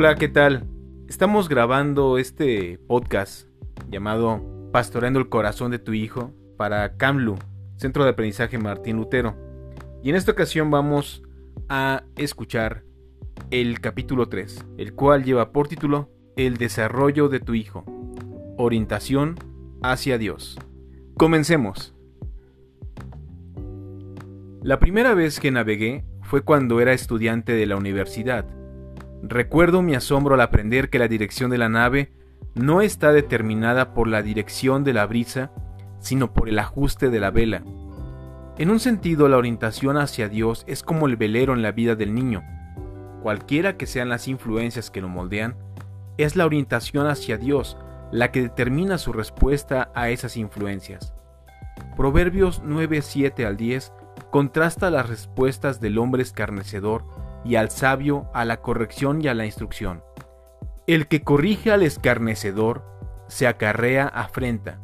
Hola, ¿qué tal? Estamos grabando este podcast llamado Pastoreando el corazón de tu hijo para CAMLU, Centro de Aprendizaje Martín Lutero. Y en esta ocasión vamos a escuchar el capítulo 3, el cual lleva por título El desarrollo de tu hijo, orientación hacia Dios. Comencemos. La primera vez que navegué fue cuando era estudiante de la universidad. Recuerdo mi asombro al aprender que la dirección de la nave no está determinada por la dirección de la brisa, sino por el ajuste de la vela. En un sentido, la orientación hacia Dios es como el velero en la vida del niño. Cualquiera que sean las influencias que lo moldean, es la orientación hacia Dios la que determina su respuesta a esas influencias. Proverbios 9, 7 al 10 contrasta las respuestas del hombre escarnecedor y al sabio a la corrección y a la instrucción. El que corrige al escarnecedor se acarrea afrenta.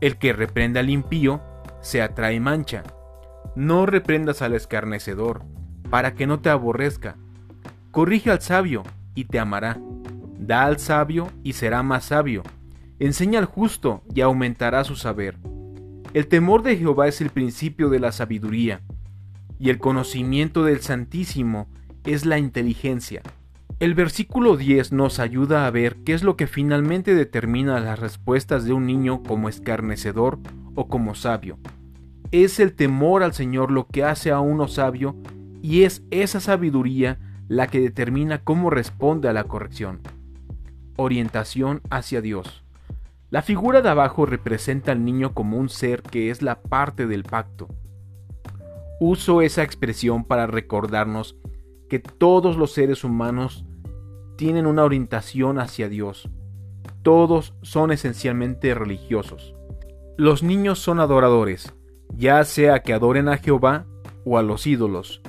El que reprenda al impío se atrae mancha. No reprendas al escarnecedor, para que no te aborrezca. Corrige al sabio, y te amará. Da al sabio, y será más sabio. Enseña al justo, y aumentará su saber. El temor de Jehová es el principio de la sabiduría, y el conocimiento del Santísimo es la inteligencia. El versículo 10 nos ayuda a ver qué es lo que finalmente determina las respuestas de un niño como escarnecedor o como sabio. Es el temor al Señor lo que hace a uno sabio y es esa sabiduría la que determina cómo responde a la corrección. Orientación hacia Dios. La figura de abajo representa al niño como un ser que es la parte del pacto. Uso esa expresión para recordarnos que todos los seres humanos tienen una orientación hacia Dios. Todos son esencialmente religiosos. Los niños son adoradores, ya sea que adoren a Jehová o a los ídolos.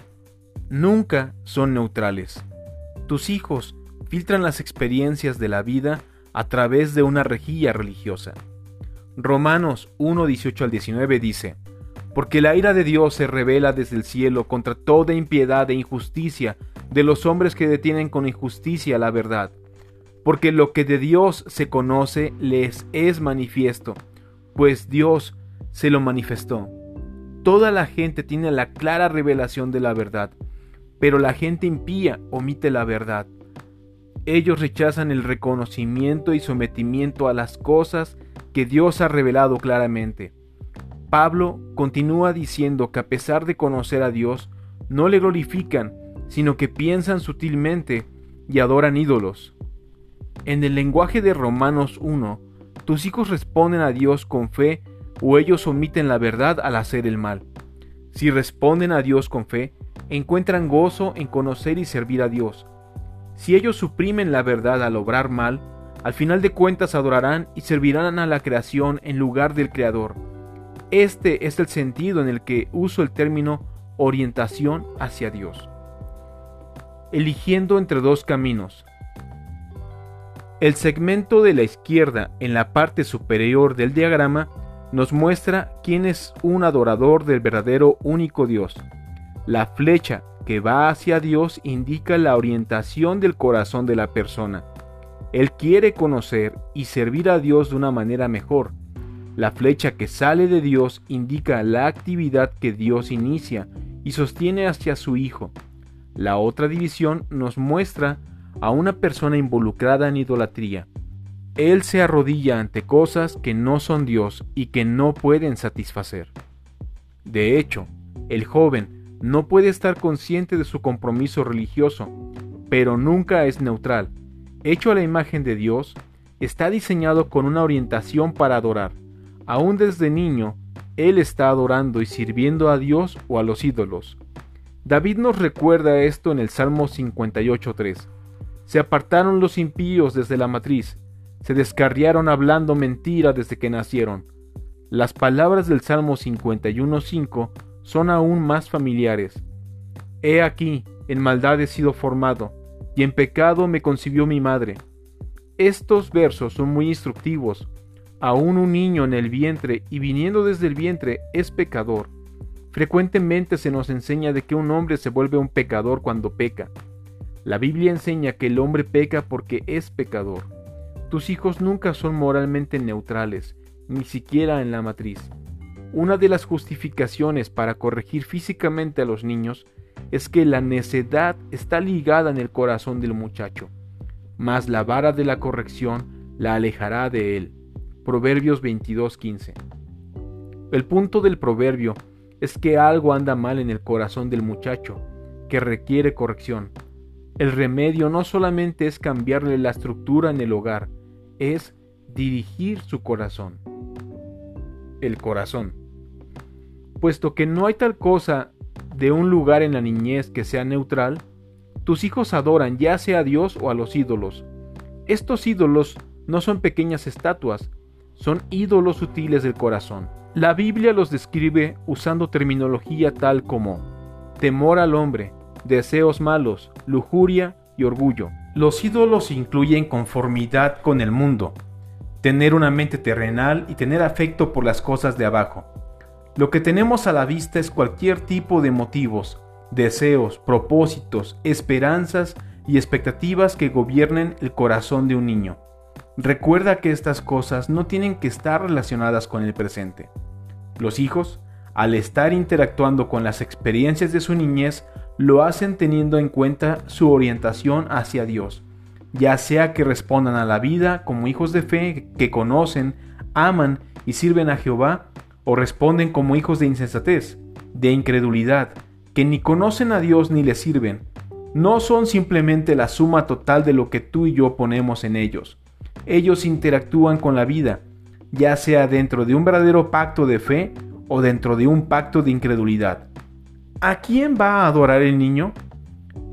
Nunca son neutrales. Tus hijos filtran las experiencias de la vida a través de una rejilla religiosa. Romanos 1, 18 al 19 dice, Porque la ira de Dios se revela desde el cielo contra toda impiedad e injusticia de los hombres que detienen con injusticia la verdad. Porque lo que de Dios se conoce les es manifiesto, pues Dios se lo manifestó. Toda la gente tiene la clara revelación de la verdad, pero la gente impía omite la verdad. Ellos rechazan el reconocimiento y sometimiento a las cosas que Dios ha revelado claramente. Pablo continúa diciendo que a pesar de conocer a Dios, no le glorifican, sino que piensan sutilmente y adoran ídolos. En el lenguaje de Romanos 1, tus hijos responden a Dios con fe o ellos omiten la verdad al hacer el mal. Si responden a Dios con fe, encuentran gozo en conocer y servir a Dios si ellos suprimen la verdad al obrar mal, al final de cuentas adorarán y servirán a la creación en lugar del Creador. Este es el sentido en el que uso el término orientación hacia Dios. Eligiendo entre dos caminos. El segmento de la izquierda en la parte superior del diagrama nos muestra quién es un adorador del verdadero único Dios. La flecha que va hacia Dios indica la orientación del corazón de la persona. Él quiere conocer y servir a Dios de una manera mejor. La flecha que sale de Dios indica la actividad que Dios inicia y sostiene hacia su Hijo. La otra división nos muestra a una persona involucrada en idolatría. Él se arrodilla ante cosas que no son Dios y que no pueden satisfacer. De hecho, el joven no puede estar consciente de su compromiso religioso, pero nunca es neutral. Hecho a la imagen de Dios, está diseñado con una orientación para adorar. Aún desde niño, él está adorando y sirviendo a Dios o a los ídolos. David nos recuerda esto en el Salmo 58.3. Se apartaron los impíos desde la matriz, se descarriaron hablando mentira desde que nacieron. Las palabras del Salmo 51.5 son aún más familiares. He aquí, en maldad he sido formado, y en pecado me concibió mi madre. Estos versos son muy instructivos. Aún un niño en el vientre y viniendo desde el vientre es pecador. Frecuentemente se nos enseña de que un hombre se vuelve un pecador cuando peca. La Biblia enseña que el hombre peca porque es pecador. Tus hijos nunca son moralmente neutrales, ni siquiera en la matriz. Una de las justificaciones para corregir físicamente a los niños es que la necedad está ligada en el corazón del muchacho, mas la vara de la corrección la alejará de él. Proverbios 22:15. El punto del proverbio es que algo anda mal en el corazón del muchacho, que requiere corrección. El remedio no solamente es cambiarle la estructura en el hogar, es dirigir su corazón. El corazón. Puesto que no hay tal cosa de un lugar en la niñez que sea neutral, tus hijos adoran ya sea a Dios o a los ídolos. Estos ídolos no son pequeñas estatuas, son ídolos sutiles del corazón. La Biblia los describe usando terminología tal como temor al hombre, deseos malos, lujuria y orgullo. Los ídolos incluyen conformidad con el mundo, tener una mente terrenal y tener afecto por las cosas de abajo. Lo que tenemos a la vista es cualquier tipo de motivos, deseos, propósitos, esperanzas y expectativas que gobiernen el corazón de un niño. Recuerda que estas cosas no tienen que estar relacionadas con el presente. Los hijos, al estar interactuando con las experiencias de su niñez, lo hacen teniendo en cuenta su orientación hacia Dios, ya sea que respondan a la vida como hijos de fe que conocen, aman y sirven a Jehová, o responden como hijos de insensatez, de incredulidad, que ni conocen a Dios ni le sirven. No son simplemente la suma total de lo que tú y yo ponemos en ellos ellos interactúan con la vida, ya sea dentro de un verdadero pacto de fe o dentro de un pacto de incredulidad. ¿A quién va a adorar el niño?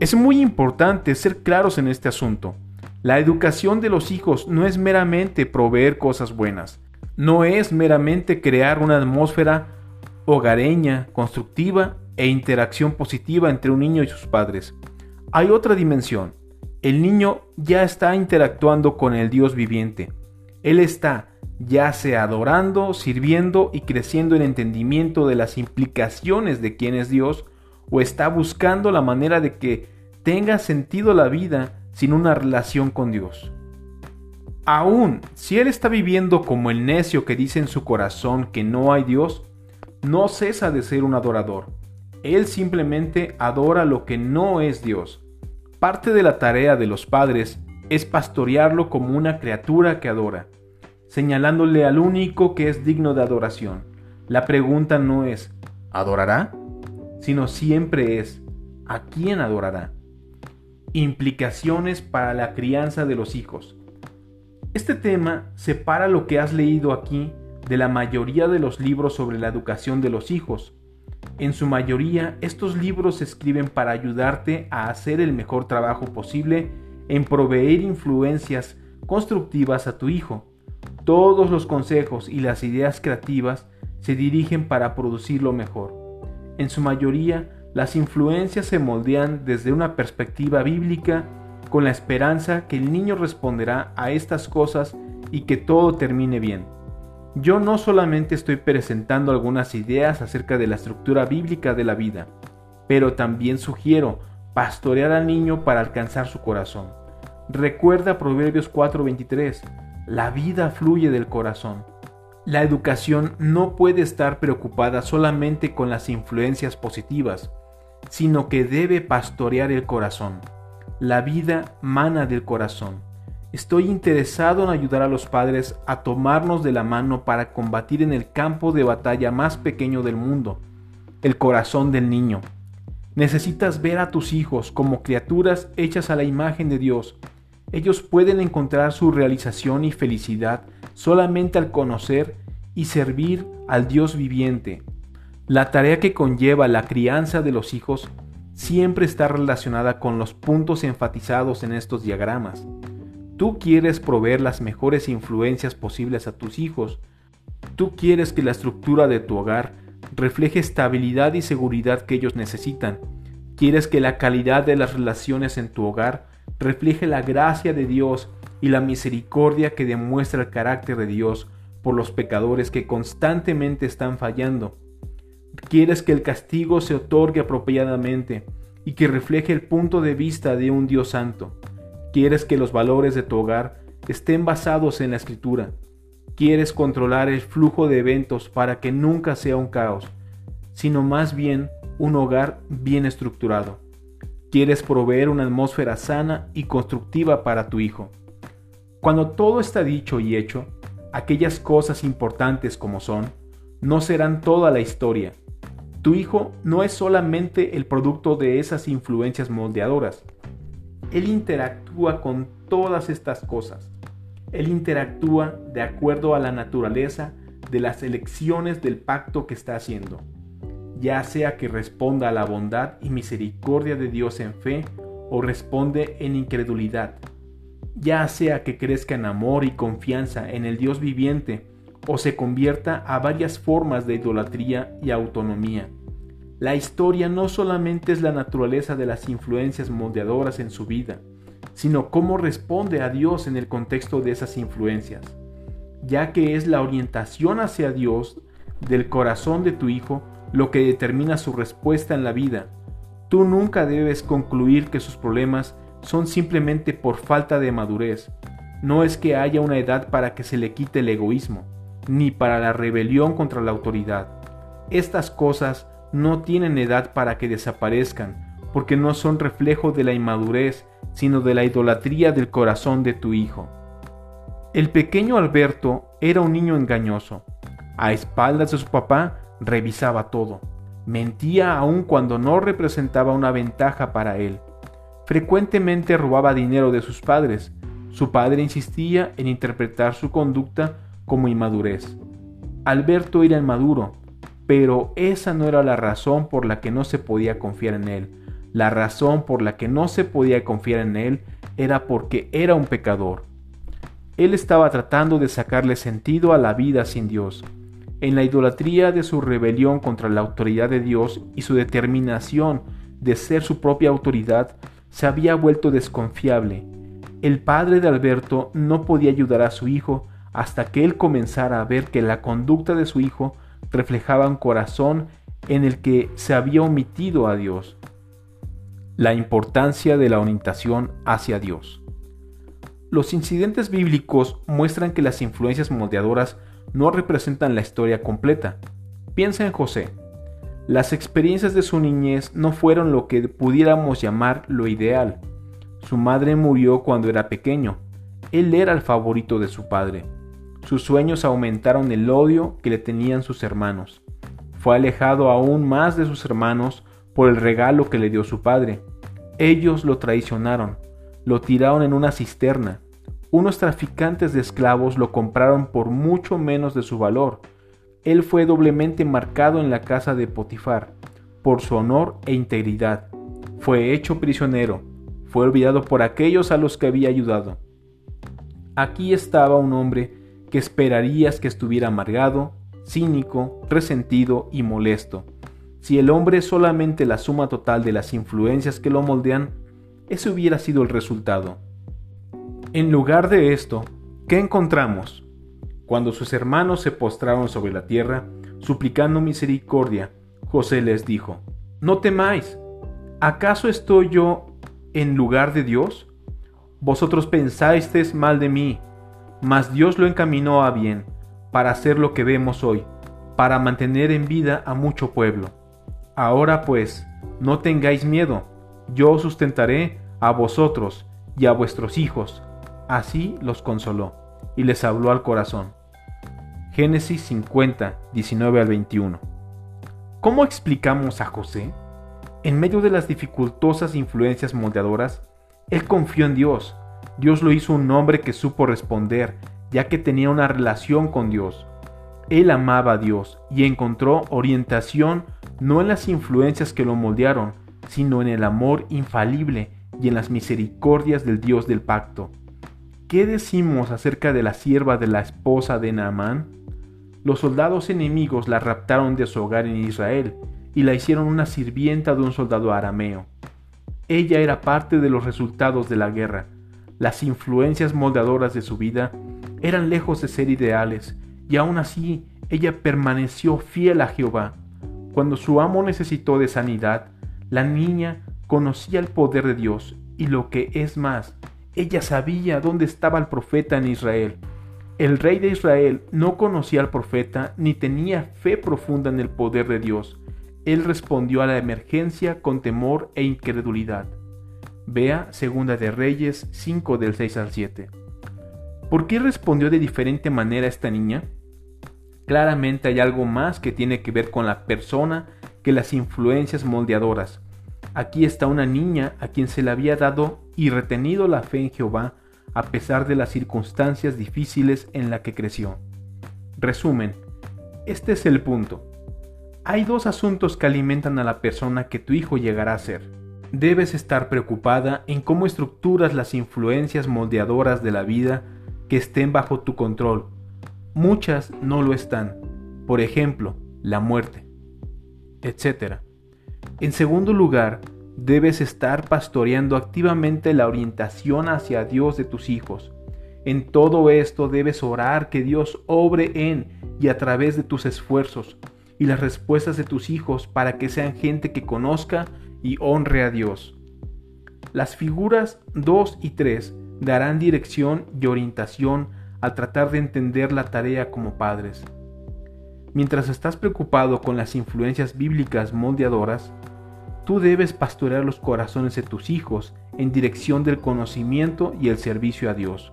Es muy importante ser claros en este asunto. La educación de los hijos no es meramente proveer cosas buenas, no es meramente crear una atmósfera hogareña, constructiva e interacción positiva entre un niño y sus padres. Hay otra dimensión, el niño ya está interactuando con el Dios viviente. Él está ya sea adorando, sirviendo y creciendo en entendimiento de las implicaciones de quién es Dios, o está buscando la manera de que tenga sentido la vida sin una relación con Dios. Aún si él está viviendo como el necio que dice en su corazón que no hay Dios, no cesa de ser un adorador. Él simplemente adora lo que no es Dios. Parte de la tarea de los padres es pastorearlo como una criatura que adora, señalándole al único que es digno de adoración. La pregunta no es ¿adorará? sino siempre es ¿a quién adorará? Implicaciones para la crianza de los hijos. Este tema separa lo que has leído aquí de la mayoría de los libros sobre la educación de los hijos, en su mayoría, estos libros se escriben para ayudarte a hacer el mejor trabajo posible en proveer influencias constructivas a tu hijo. Todos los consejos y las ideas creativas se dirigen para producir lo mejor. En su mayoría, las influencias se moldean desde una perspectiva bíblica con la esperanza que el niño responderá a estas cosas y que todo termine bien. Yo no solamente estoy presentando algunas ideas acerca de la estructura bíblica de la vida, pero también sugiero pastorear al niño para alcanzar su corazón. Recuerda Proverbios 4:23, la vida fluye del corazón. La educación no puede estar preocupada solamente con las influencias positivas, sino que debe pastorear el corazón. La vida mana del corazón. Estoy interesado en ayudar a los padres a tomarnos de la mano para combatir en el campo de batalla más pequeño del mundo, el corazón del niño. Necesitas ver a tus hijos como criaturas hechas a la imagen de Dios. Ellos pueden encontrar su realización y felicidad solamente al conocer y servir al Dios viviente. La tarea que conlleva la crianza de los hijos siempre está relacionada con los puntos enfatizados en estos diagramas. Tú quieres proveer las mejores influencias posibles a tus hijos. Tú quieres que la estructura de tu hogar refleje estabilidad y seguridad que ellos necesitan. Quieres que la calidad de las relaciones en tu hogar refleje la gracia de Dios y la misericordia que demuestra el carácter de Dios por los pecadores que constantemente están fallando. Quieres que el castigo se otorgue apropiadamente y que refleje el punto de vista de un Dios santo. Quieres que los valores de tu hogar estén basados en la escritura. Quieres controlar el flujo de eventos para que nunca sea un caos, sino más bien un hogar bien estructurado. Quieres proveer una atmósfera sana y constructiva para tu hijo. Cuando todo está dicho y hecho, aquellas cosas importantes como son, no serán toda la historia. Tu hijo no es solamente el producto de esas influencias moldeadoras. Él interactúa con todas estas cosas. Él interactúa de acuerdo a la naturaleza de las elecciones del pacto que está haciendo, ya sea que responda a la bondad y misericordia de Dios en fe o responde en incredulidad, ya sea que crezca en amor y confianza en el Dios viviente o se convierta a varias formas de idolatría y autonomía. La historia no solamente es la naturaleza de las influencias moldeadoras en su vida, sino cómo responde a Dios en el contexto de esas influencias, ya que es la orientación hacia Dios del corazón de tu hijo lo que determina su respuesta en la vida. Tú nunca debes concluir que sus problemas son simplemente por falta de madurez. No es que haya una edad para que se le quite el egoísmo ni para la rebelión contra la autoridad. Estas cosas no tienen edad para que desaparezcan, porque no son reflejo de la inmadurez, sino de la idolatría del corazón de tu hijo. El pequeño Alberto era un niño engañoso. A espaldas de su papá revisaba todo. Mentía aun cuando no representaba una ventaja para él. Frecuentemente robaba dinero de sus padres. Su padre insistía en interpretar su conducta como inmadurez. Alberto era inmaduro, pero esa no era la razón por la que no se podía confiar en él. La razón por la que no se podía confiar en él era porque era un pecador. Él estaba tratando de sacarle sentido a la vida sin Dios. En la idolatría de su rebelión contra la autoridad de Dios y su determinación de ser su propia autoridad, se había vuelto desconfiable. El padre de Alberto no podía ayudar a su hijo hasta que él comenzara a ver que la conducta de su hijo reflejaba un corazón en el que se había omitido a Dios. La importancia de la orientación hacia Dios. Los incidentes bíblicos muestran que las influencias moldeadoras no representan la historia completa. Piensa en José. Las experiencias de su niñez no fueron lo que pudiéramos llamar lo ideal. Su madre murió cuando era pequeño. Él era el favorito de su padre. Sus sueños aumentaron el odio que le tenían sus hermanos. Fue alejado aún más de sus hermanos por el regalo que le dio su padre. Ellos lo traicionaron, lo tiraron en una cisterna. Unos traficantes de esclavos lo compraron por mucho menos de su valor. Él fue doblemente marcado en la casa de Potifar por su honor e integridad. Fue hecho prisionero, fue olvidado por aquellos a los que había ayudado. Aquí estaba un hombre que esperarías que estuviera amargado, cínico, resentido y molesto. Si el hombre es solamente la suma total de las influencias que lo moldean, ese hubiera sido el resultado. En lugar de esto, ¿qué encontramos? Cuando sus hermanos se postraron sobre la tierra, suplicando misericordia, José les dijo, No temáis, ¿acaso estoy yo en lugar de Dios? Vosotros pensáis mal de mí, mas Dios lo encaminó a bien, para hacer lo que vemos hoy, para mantener en vida a mucho pueblo. Ahora pues, no tengáis miedo, yo os sustentaré a vosotros y a vuestros hijos. Así los consoló, y les habló al corazón. Génesis 50, 19 al 21. ¿Cómo explicamos a José? En medio de las dificultosas influencias moldeadoras, él confió en Dios, Dios lo hizo un hombre que supo responder, ya que tenía una relación con Dios. Él amaba a Dios y encontró orientación no en las influencias que lo moldearon, sino en el amor infalible y en las misericordias del Dios del pacto. ¿Qué decimos acerca de la sierva de la esposa de Naamán? Los soldados enemigos la raptaron de su hogar en Israel y la hicieron una sirvienta de un soldado arameo. Ella era parte de los resultados de la guerra, las influencias moldeadoras de su vida eran lejos de ser ideales, y aún así ella permaneció fiel a Jehová. Cuando su amo necesitó de sanidad, la niña conocía el poder de Dios y lo que es más, ella sabía dónde estaba el profeta en Israel. El rey de Israel no conocía al profeta ni tenía fe profunda en el poder de Dios. Él respondió a la emergencia con temor e incredulidad. Vea Segunda de Reyes 5 del 6 al 7. ¿Por qué respondió de diferente manera esta niña? Claramente hay algo más que tiene que ver con la persona que las influencias moldeadoras. Aquí está una niña a quien se le había dado y retenido la fe en Jehová a pesar de las circunstancias difíciles en la que creció. Resumen, este es el punto. Hay dos asuntos que alimentan a la persona que tu hijo llegará a ser. Debes estar preocupada en cómo estructuras las influencias moldeadoras de la vida que estén bajo tu control. Muchas no lo están. Por ejemplo, la muerte, etc. En segundo lugar, debes estar pastoreando activamente la orientación hacia Dios de tus hijos. En todo esto debes orar que Dios obre en y a través de tus esfuerzos y las respuestas de tus hijos para que sean gente que conozca y honre a Dios. Las figuras 2 y 3 darán dirección y orientación al tratar de entender la tarea como padres. Mientras estás preocupado con las influencias bíblicas moldeadoras, Tú debes pastorear los corazones de tus hijos en dirección del conocimiento y el servicio a Dios.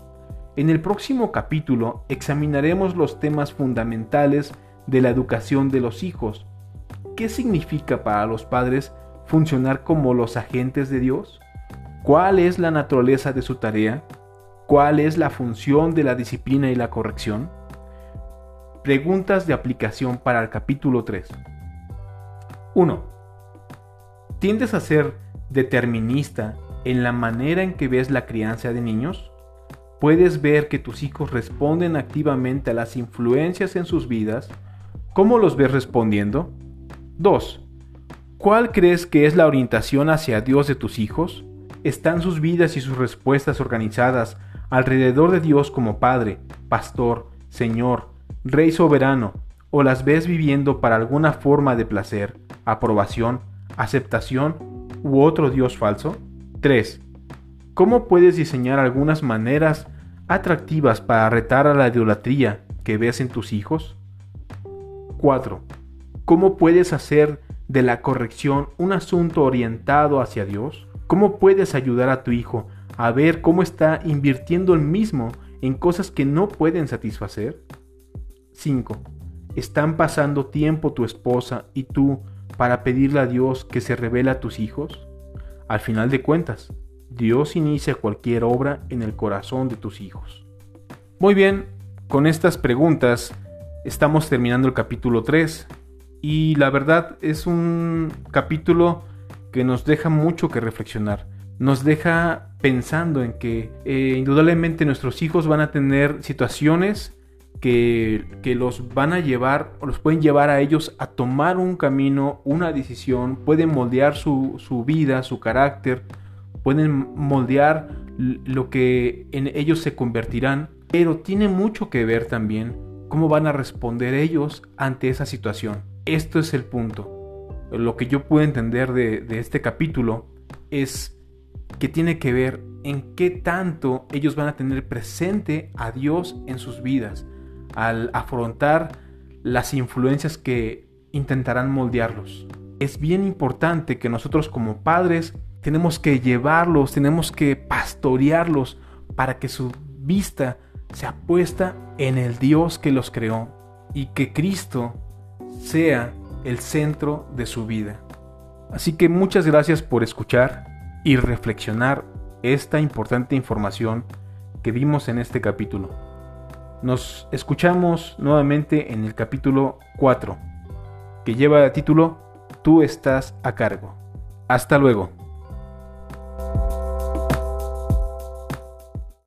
En el próximo capítulo examinaremos los temas fundamentales de la educación de los hijos. ¿Qué significa para los padres funcionar como los agentes de Dios? ¿Cuál es la naturaleza de su tarea? ¿Cuál es la función de la disciplina y la corrección? Preguntas de aplicación para el capítulo 3. 1. ¿Tiendes a ser determinista en la manera en que ves la crianza de niños? ¿Puedes ver que tus hijos responden activamente a las influencias en sus vidas? ¿Cómo los ves respondiendo? 2. ¿Cuál crees que es la orientación hacia Dios de tus hijos? ¿Están sus vidas y sus respuestas organizadas alrededor de Dios como Padre, Pastor, Señor, Rey soberano, o las ves viviendo para alguna forma de placer, aprobación aceptación u otro Dios falso? 3. ¿Cómo puedes diseñar algunas maneras atractivas para retar a la idolatría que ves en tus hijos? 4. ¿Cómo puedes hacer de la corrección un asunto orientado hacia Dios? ¿Cómo puedes ayudar a tu hijo a ver cómo está invirtiendo el mismo en cosas que no pueden satisfacer? 5. ¿Están pasando tiempo tu esposa y tú para pedirle a Dios que se revele a tus hijos? Al final de cuentas, Dios inicia cualquier obra en el corazón de tus hijos. Muy bien, con estas preguntas estamos terminando el capítulo 3 y la verdad es un capítulo que nos deja mucho que reflexionar. Nos deja pensando en que eh, indudablemente nuestros hijos van a tener situaciones que, los van a llevar o los pueden llevar a ellos a tomar un camino, una decisión, pueden moldear su, su vida, su carácter, pueden moldear lo que en ellos se convertirán, pero tiene mucho que ver también cómo van a responder ellos ante esa situación. Esto es el punto. Lo que yo puedo entender de, de este capítulo es que tiene que ver en qué tanto ellos van a tener presente a Dios en sus vidas al afrontar las influencias que intentarán moldearlos. Es bien importante que nosotros como padres tenemos que llevarlos, tenemos que pastorearlos para que su vista sea puesta en el Dios que los creó y que Cristo sea el centro de su vida. Así que muchas gracias por escuchar y reflexionar esta importante información que vimos en este capítulo. Nos escuchamos nuevamente en el capítulo 4, que lleva el título Tú estás a cargo. Hasta luego.